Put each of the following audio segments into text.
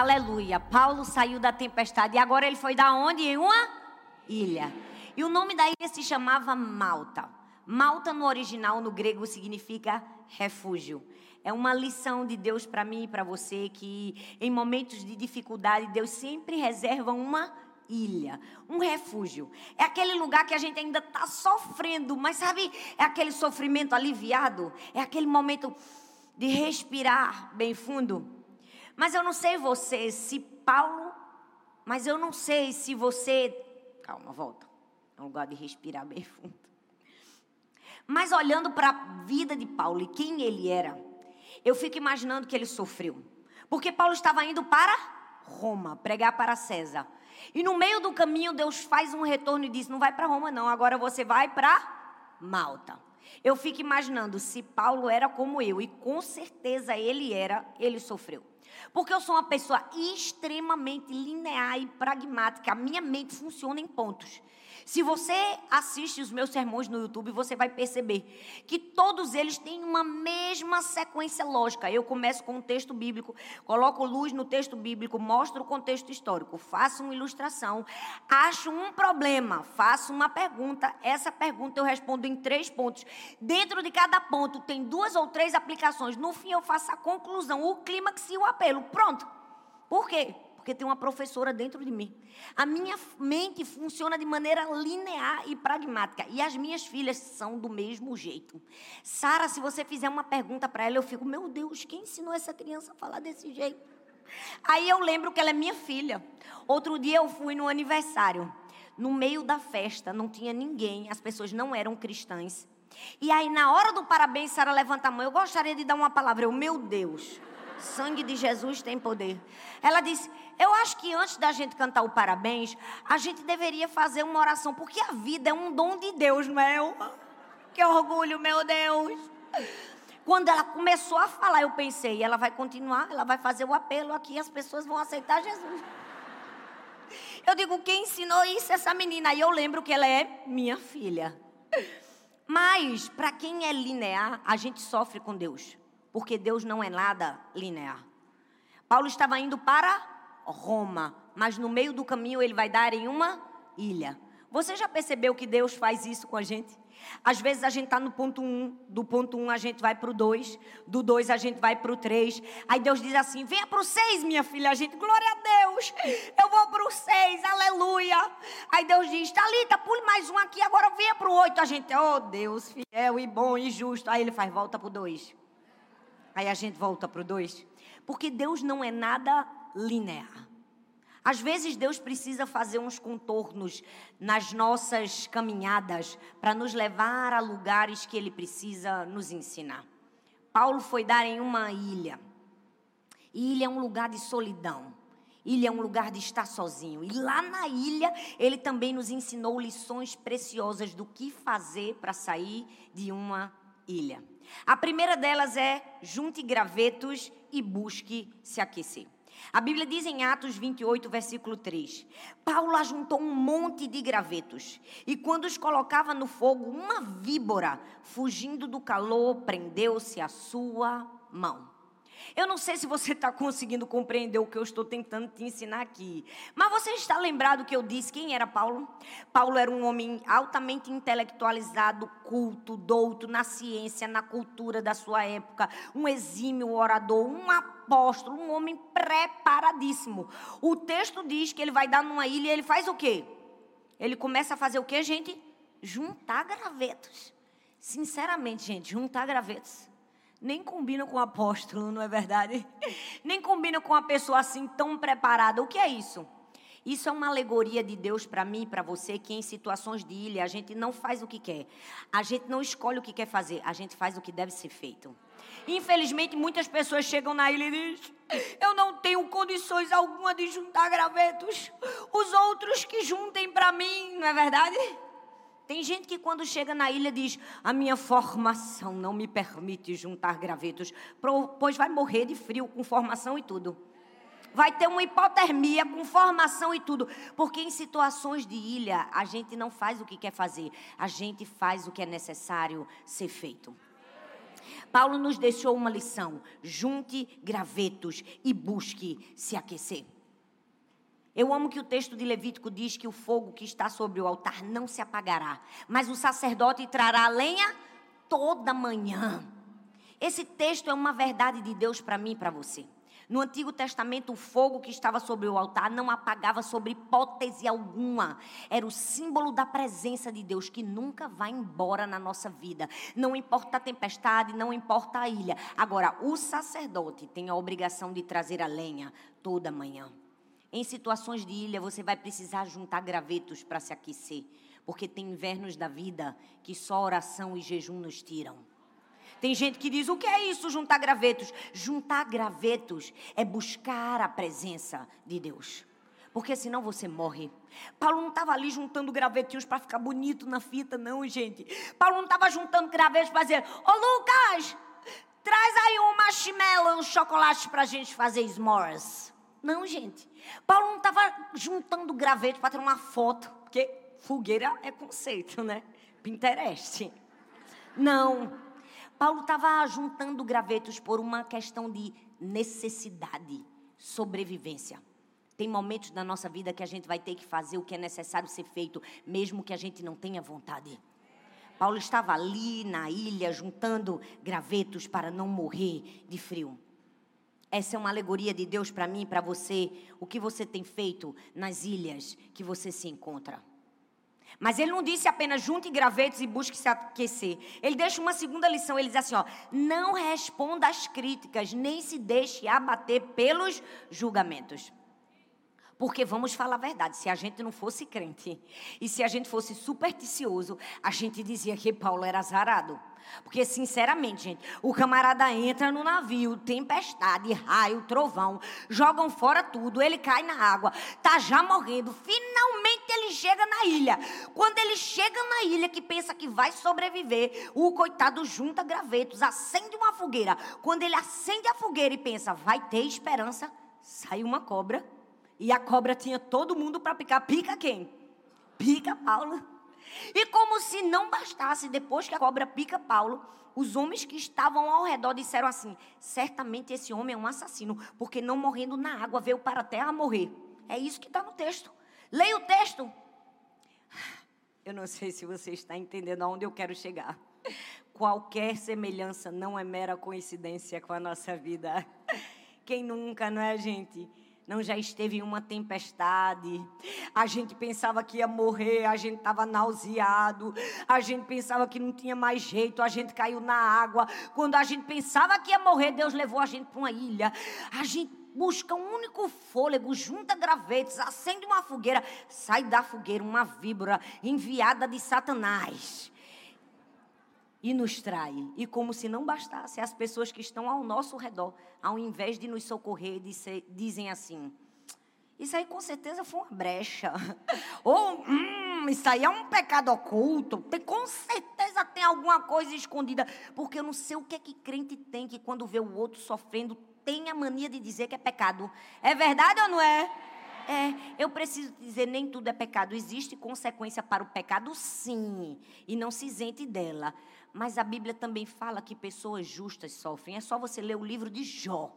Aleluia. Paulo saiu da tempestade e agora ele foi da onde? Em uma ilha. E o nome da ilha se chamava Malta. Malta no original, no grego, significa refúgio. É uma lição de Deus para mim e para você que em momentos de dificuldade Deus sempre reserva uma ilha, um refúgio. É aquele lugar que a gente ainda está sofrendo, mas sabe, é aquele sofrimento aliviado, é aquele momento de respirar bem fundo. Mas eu não sei você, se Paulo, mas eu não sei se você. Calma, volta. É um lugar de respirar bem fundo. Mas olhando para a vida de Paulo e quem ele era, eu fico imaginando que ele sofreu. Porque Paulo estava indo para Roma, pregar para César. E no meio do caminho, Deus faz um retorno e diz: Não vai para Roma, não, agora você vai para Malta. Eu fico imaginando se Paulo era como eu, e com certeza ele era, ele sofreu. Porque eu sou uma pessoa extremamente linear e pragmática. A minha mente funciona em pontos. Se você assiste os meus sermões no YouTube, você vai perceber que todos eles têm uma mesma sequência lógica. Eu começo com um texto bíblico, coloco luz no texto bíblico, mostro o contexto histórico, faço uma ilustração, acho um problema, faço uma pergunta. Essa pergunta eu respondo em três pontos. Dentro de cada ponto tem duas ou três aplicações. No fim eu faço a conclusão, o clímax e o apelo. Pronto. Por quê? Porque tem uma professora dentro de mim. A minha mente funciona de maneira linear e pragmática. E as minhas filhas são do mesmo jeito. Sara, se você fizer uma pergunta para ela, eu fico, meu Deus, quem ensinou essa criança a falar desse jeito? Aí eu lembro que ela é minha filha. Outro dia eu fui no aniversário. No meio da festa, não tinha ninguém, as pessoas não eram cristãs. E aí, na hora do parabéns, Sara levanta a mão. Eu gostaria de dar uma palavra. Eu, meu Deus. Sangue de Jesus tem poder. Ela disse: Eu acho que antes da gente cantar o parabéns, a gente deveria fazer uma oração, porque a vida é um dom de Deus, não é? Eu, que orgulho, meu Deus. Quando ela começou a falar, eu pensei: ela vai continuar, ela vai fazer o apelo aqui, as pessoas vão aceitar Jesus. Eu digo: quem ensinou isso? Essa menina. Aí eu lembro que ela é minha filha. Mas, para quem é linear, a gente sofre com Deus porque Deus não é nada linear. Paulo estava indo para Roma, mas no meio do caminho ele vai dar em uma ilha. Você já percebeu que Deus faz isso com a gente? Às vezes a gente está no ponto 1, um, do ponto 1 um a gente vai para o 2, do 2 a gente vai para o 3. Aí Deus diz assim: venha para o 6, minha filha. A gente, glória a Deus, eu vou para o 6, aleluia. Aí Deus diz: Talita, pule mais um aqui, agora venha para o 8. A gente, oh Deus, fiel e bom e justo. Aí ele faz, volta para o 2. Aí a gente volta para o 2. Porque Deus não é nada linear. Às vezes Deus precisa fazer uns contornos nas nossas caminhadas para nos levar a lugares que Ele precisa nos ensinar. Paulo foi dar em uma ilha. ilha é um lugar de solidão. Ilha é um lugar de estar sozinho. E lá na ilha, ele também nos ensinou lições preciosas do que fazer para sair de uma ilha. A primeira delas é junte gravetos e busque se aquecer. A Bíblia diz em Atos 28, versículo 3: Paulo ajuntou um monte de gravetos e, quando os colocava no fogo, uma víbora, fugindo do calor, prendeu-se à sua mão. Eu não sei se você está conseguindo compreender o que eu estou tentando te ensinar aqui. Mas você está lembrado que eu disse quem era Paulo? Paulo era um homem altamente intelectualizado, culto, douto na ciência, na cultura da sua época, um exímio orador, um apóstolo, um homem preparadíssimo. O texto diz que ele vai dar numa ilha e ele faz o quê? Ele começa a fazer o quê, gente? Juntar gravetos. Sinceramente, gente, juntar gravetos nem combina com o apóstolo, não é verdade? Nem combina com uma pessoa assim tão preparada. O que é isso? Isso é uma alegoria de Deus para mim para você, que em situações de ilha a gente não faz o que quer. A gente não escolhe o que quer fazer, a gente faz o que deve ser feito. Infelizmente, muitas pessoas chegam na ilha e dizem: Eu não tenho condições alguma de juntar gravetos. Os outros que juntem para mim, não é verdade? Tem gente que quando chega na ilha diz: A minha formação não me permite juntar gravetos, pois vai morrer de frio com formação e tudo. Vai ter uma hipotermia com formação e tudo. Porque em situações de ilha, a gente não faz o que quer fazer, a gente faz o que é necessário ser feito. Paulo nos deixou uma lição: junte gravetos e busque se aquecer. Eu amo que o texto de Levítico diz que o fogo que está sobre o altar não se apagará, mas o sacerdote trará a lenha toda manhã. Esse texto é uma verdade de Deus para mim e para você. No Antigo Testamento, o fogo que estava sobre o altar não apagava sobre hipótese alguma. Era o símbolo da presença de Deus que nunca vai embora na nossa vida. Não importa a tempestade, não importa a ilha. Agora, o sacerdote tem a obrigação de trazer a lenha toda manhã. Em situações de ilha, você vai precisar juntar gravetos para se aquecer, porque tem invernos da vida que só oração e jejum nos tiram. Tem gente que diz: o que é isso, juntar gravetos? Juntar gravetos é buscar a presença de Deus. Porque senão você morre. Paulo não estava ali juntando gravetinhos para ficar bonito na fita, não, gente. Paulo não estava juntando gravetos para dizer: Ô Lucas, traz aí um marshmallow, um chocolate para a gente fazer s'mores. Não, gente. Paulo não estava juntando gravetos para ter uma foto, porque fogueira é conceito, né? Pinterest. Não. Paulo estava juntando gravetos por uma questão de necessidade, sobrevivência. Tem momentos na nossa vida que a gente vai ter que fazer o que é necessário ser feito, mesmo que a gente não tenha vontade. Paulo estava ali na ilha juntando gravetos para não morrer de frio. Essa é uma alegoria de Deus para mim e para você. O que você tem feito nas ilhas que você se encontra. Mas ele não disse apenas junte gravetos e busque se aquecer. Ele deixa uma segunda lição. Ele diz assim: ó, não responda às críticas, nem se deixe abater pelos julgamentos. Porque vamos falar a verdade, se a gente não fosse crente e se a gente fosse supersticioso, a gente dizia que Paulo era azarado. Porque, sinceramente, gente, o camarada entra no navio, tempestade, raio, trovão, jogam fora tudo, ele cai na água, tá já morrendo. Finalmente ele chega na ilha. Quando ele chega na ilha, que pensa que vai sobreviver, o coitado junta gravetos, acende uma fogueira. Quando ele acende a fogueira e pensa, vai ter esperança, sai uma cobra. E a cobra tinha todo mundo para picar. Pica quem? Pica Paulo. E como se não bastasse, depois que a cobra pica Paulo, os homens que estavam ao redor disseram assim: certamente esse homem é um assassino, porque não morrendo na água veio para a terra morrer. É isso que está no texto. Leia o texto. Eu não sei se você está entendendo aonde eu quero chegar. Qualquer semelhança não é mera coincidência com a nossa vida. Quem nunca, não é, gente? Não já esteve em uma tempestade. A gente pensava que ia morrer, a gente estava nauseado, a gente pensava que não tinha mais jeito, a gente caiu na água. Quando a gente pensava que ia morrer, Deus levou a gente para uma ilha. A gente busca um único fôlego, junta gravetos, acende uma fogueira, sai da fogueira uma víbora enviada de Satanás e nos trai. E como se não bastasse, as pessoas que estão ao nosso redor, ao invés de nos socorrer, dizem assim: Isso aí com certeza foi uma brecha. Ou, hum, isso aí é um pecado oculto. Tem, com certeza tem alguma coisa escondida. Porque eu não sei o que é que crente tem que quando vê o outro sofrendo, tem a mania de dizer que é pecado. É verdade ou não é? É, eu preciso dizer, nem tudo é pecado. Existe consequência para o pecado, sim. E não se isente dela. Mas a Bíblia também fala que pessoas justas sofrem. É só você ler o livro de Jó.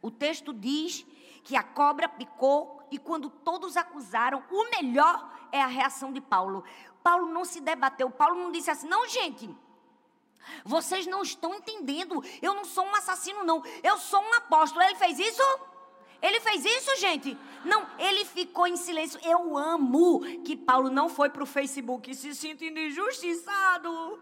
O texto diz que a cobra picou e quando todos acusaram, o melhor é a reação de Paulo. Paulo não se debateu. Paulo não disse assim: "Não, gente, vocês não estão entendendo. Eu não sou um assassino não. Eu sou um apóstolo". Ele fez isso? Ele fez isso, gente? Não, ele ficou em silêncio. Eu amo que Paulo não foi para o Facebook se sentindo injustiçado.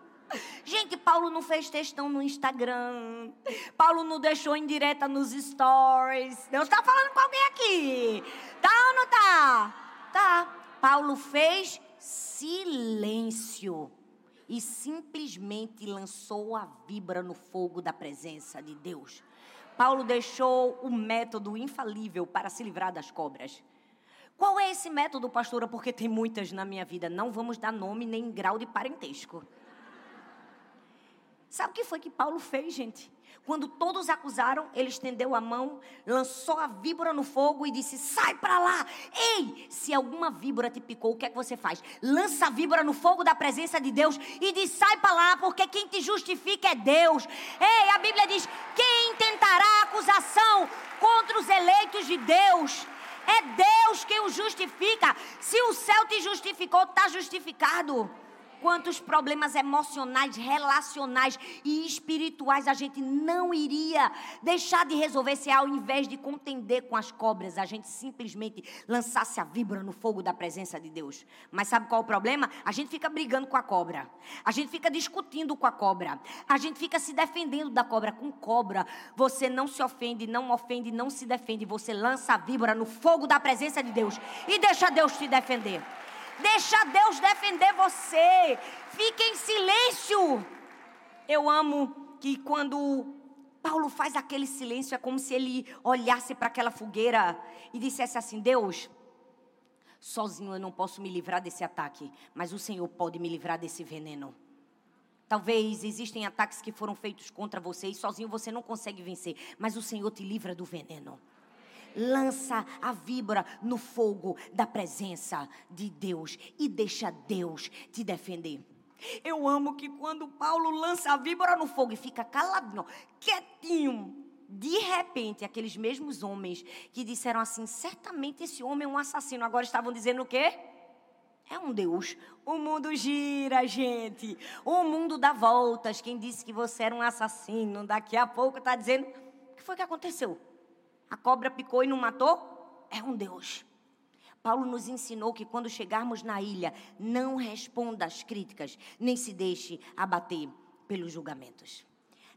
Gente, Paulo não fez textão no Instagram. Paulo não deixou indireta nos stories. Deus está falando com alguém aqui. Tá ou não tá? Tá. Paulo fez silêncio e simplesmente lançou a vibra no fogo da presença de Deus. Paulo deixou o método infalível para se livrar das cobras. Qual é esse método, pastora? Porque tem muitas na minha vida. Não vamos dar nome nem grau de parentesco. Sabe o que foi que Paulo fez, gente? Quando todos acusaram, ele estendeu a mão, lançou a víbora no fogo e disse: Sai para lá! Ei, se alguma víbora te picou, o que é que você faz? Lança a víbora no fogo da presença de Deus e diz: Sai para lá, porque quem te justifica é Deus. Ei, a Bíblia diz: Quem intentará acusação contra os eleitos de Deus? É Deus quem o justifica. Se o céu te justificou, está justificado. Quantos problemas emocionais, relacionais e espirituais a gente não iria deixar de resolver se ao invés de contender com as cobras, a gente simplesmente lançasse a víbora no fogo da presença de Deus. Mas sabe qual é o problema? A gente fica brigando com a cobra. A gente fica discutindo com a cobra. A gente fica se defendendo da cobra. Com cobra, você não se ofende, não ofende, não se defende. Você lança a víbora no fogo da presença de Deus e deixa Deus te defender. Deixa Deus defender você. Fique em silêncio. Eu amo que quando Paulo faz aquele silêncio, é como se ele olhasse para aquela fogueira e dissesse assim: Deus, sozinho eu não posso me livrar desse ataque, mas o Senhor pode me livrar desse veneno. Talvez existem ataques que foram feitos contra você e sozinho você não consegue vencer, mas o Senhor te livra do veneno lança a víbora no fogo da presença de Deus e deixa Deus te defender. Eu amo que quando Paulo lança a víbora no fogo e fica caladinho, quietinho, de repente, aqueles mesmos homens que disseram assim: certamente esse homem é um assassino, agora estavam dizendo o quê? É um Deus. O mundo gira, gente. O mundo dá voltas. Quem disse que você era um assassino, daqui a pouco está dizendo: o que foi que aconteceu? A cobra picou e não matou? É um Deus. Paulo nos ensinou que quando chegarmos na ilha, não responda às críticas, nem se deixe abater pelos julgamentos.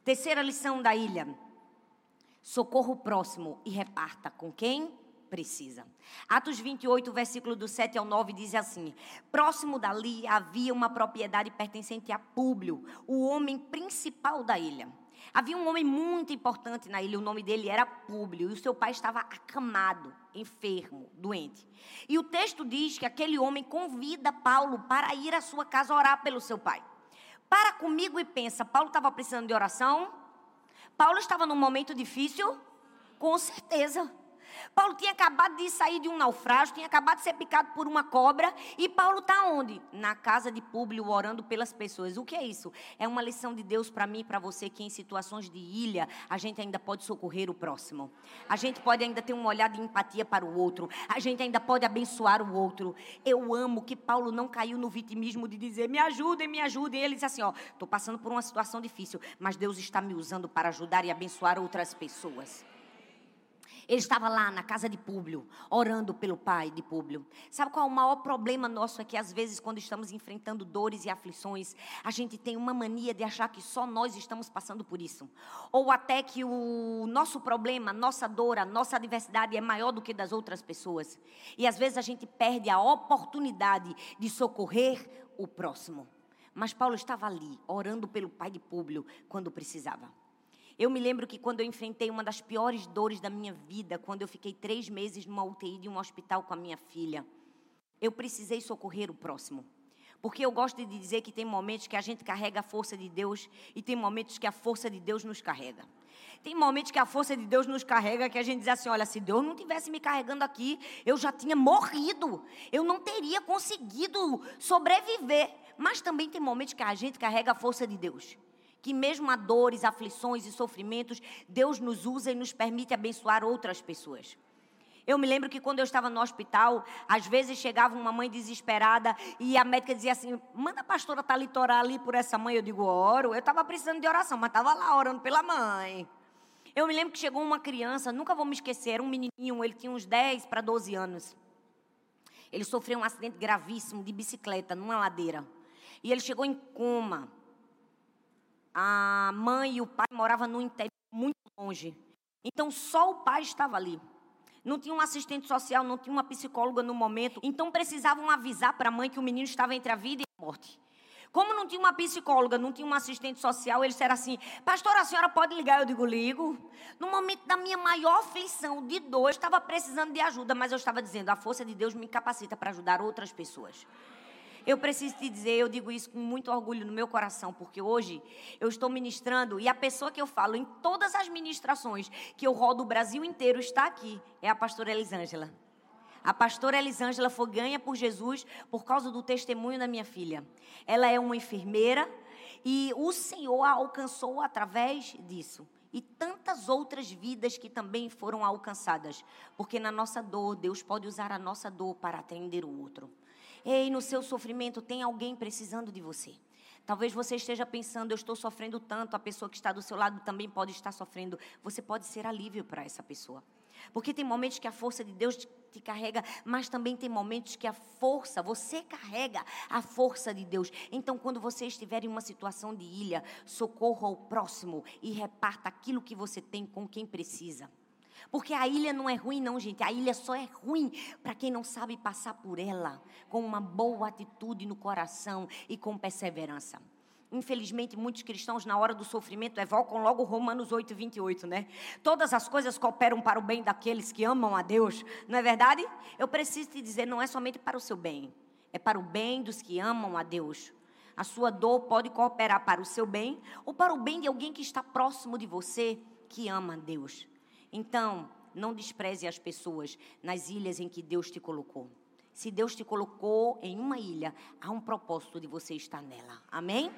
Terceira lição da ilha: socorro próximo e reparta com quem precisa. Atos 28, versículo do 7 ao 9 diz assim: Próximo dali havia uma propriedade pertencente a Públio, o homem principal da ilha. Havia um homem muito importante na ilha, o nome dele era Públio, e o seu pai estava acamado, enfermo, doente. E o texto diz que aquele homem convida Paulo para ir à sua casa orar pelo seu pai. Para comigo e pensa, Paulo estava precisando de oração? Paulo estava num momento difícil? Com certeza. Paulo tinha acabado de sair de um naufrágio, tinha acabado de ser picado por uma cobra, e Paulo está onde? Na casa de Públio, orando pelas pessoas. O que é isso? É uma lição de Deus para mim e para você que em situações de ilha, a gente ainda pode socorrer o próximo. A gente pode ainda ter um olhar de empatia para o outro. A gente ainda pode abençoar o outro. Eu amo que Paulo não caiu no vitimismo de dizer, me ajudem, me ajudem. Ele disse assim, ó, estou passando por uma situação difícil, mas Deus está me usando para ajudar e abençoar outras pessoas. Ele estava lá na casa de Públio, orando pelo pai de Públio. Sabe qual é o maior problema nosso? É que às vezes, quando estamos enfrentando dores e aflições, a gente tem uma mania de achar que só nós estamos passando por isso. Ou até que o nosso problema, nossa dor, a nossa adversidade é maior do que das outras pessoas. E às vezes a gente perde a oportunidade de socorrer o próximo. Mas Paulo estava ali, orando pelo pai de Públio, quando precisava. Eu me lembro que quando eu enfrentei uma das piores dores da minha vida, quando eu fiquei três meses numa UTI de um hospital com a minha filha, eu precisei socorrer o próximo. Porque eu gosto de dizer que tem momentos que a gente carrega a força de Deus e tem momentos que a força de Deus nos carrega. Tem momentos que a força de Deus nos carrega que a gente diz assim: olha, se Deus não tivesse me carregando aqui, eu já tinha morrido. Eu não teria conseguido sobreviver. Mas também tem momentos que a gente carrega a força de Deus que mesmo a dores, aflições e sofrimentos, Deus nos usa e nos permite abençoar outras pessoas. Eu me lembro que quando eu estava no hospital, às vezes chegava uma mãe desesperada e a médica dizia assim: manda a pastora Thalita orar ali por essa mãe. Eu digo: oro. Eu estava precisando de oração, mas estava lá orando pela mãe. Eu me lembro que chegou uma criança, nunca vou me esquecer, era um menininho, ele tinha uns 10 para 12 anos. Ele sofreu um acidente gravíssimo de bicicleta numa ladeira. E ele chegou em coma a mãe e o pai moravam no interior muito longe. Então só o pai estava ali. Não tinha um assistente social, não tinha uma psicóloga no momento. Então precisavam avisar para a mãe que o menino estava entre a vida e a morte. Como não tinha uma psicóloga, não tinha um assistente social, eles disseram assim: Pastor, a senhora pode ligar? Eu digo: ligo. No momento da minha maior aflição, de dor, eu estava precisando de ajuda, mas eu estava dizendo: a força de Deus me capacita para ajudar outras pessoas. Eu preciso te dizer, eu digo isso com muito orgulho no meu coração, porque hoje eu estou ministrando e a pessoa que eu falo em todas as ministrações que eu rodo o Brasil inteiro está aqui, é a pastora Elisângela. A pastora Elisângela foi ganha por Jesus por causa do testemunho da minha filha. Ela é uma enfermeira e o Senhor a alcançou através disso. E tantas outras vidas que também foram alcançadas. Porque na nossa dor, Deus pode usar a nossa dor para atender o outro. Ei, no seu sofrimento tem alguém precisando de você. Talvez você esteja pensando, eu estou sofrendo tanto, a pessoa que está do seu lado também pode estar sofrendo. Você pode ser alívio para essa pessoa. Porque tem momentos que a força de Deus te carrega, mas também tem momentos que a força, você carrega a força de Deus. Então, quando você estiver em uma situação de ilha, socorra o próximo e reparta aquilo que você tem com quem precisa. Porque a ilha não é ruim, não, gente. A ilha só é ruim para quem não sabe passar por ela com uma boa atitude no coração e com perseverança. Infelizmente, muitos cristãos, na hora do sofrimento, evocam logo Romanos 8, 28, né? Todas as coisas cooperam para o bem daqueles que amam a Deus, não é verdade? Eu preciso te dizer, não é somente para o seu bem, é para o bem dos que amam a Deus. A sua dor pode cooperar para o seu bem ou para o bem de alguém que está próximo de você que ama a Deus. Então, não despreze as pessoas nas ilhas em que Deus te colocou. Se Deus te colocou em uma ilha, há um propósito de você estar nela. Amém?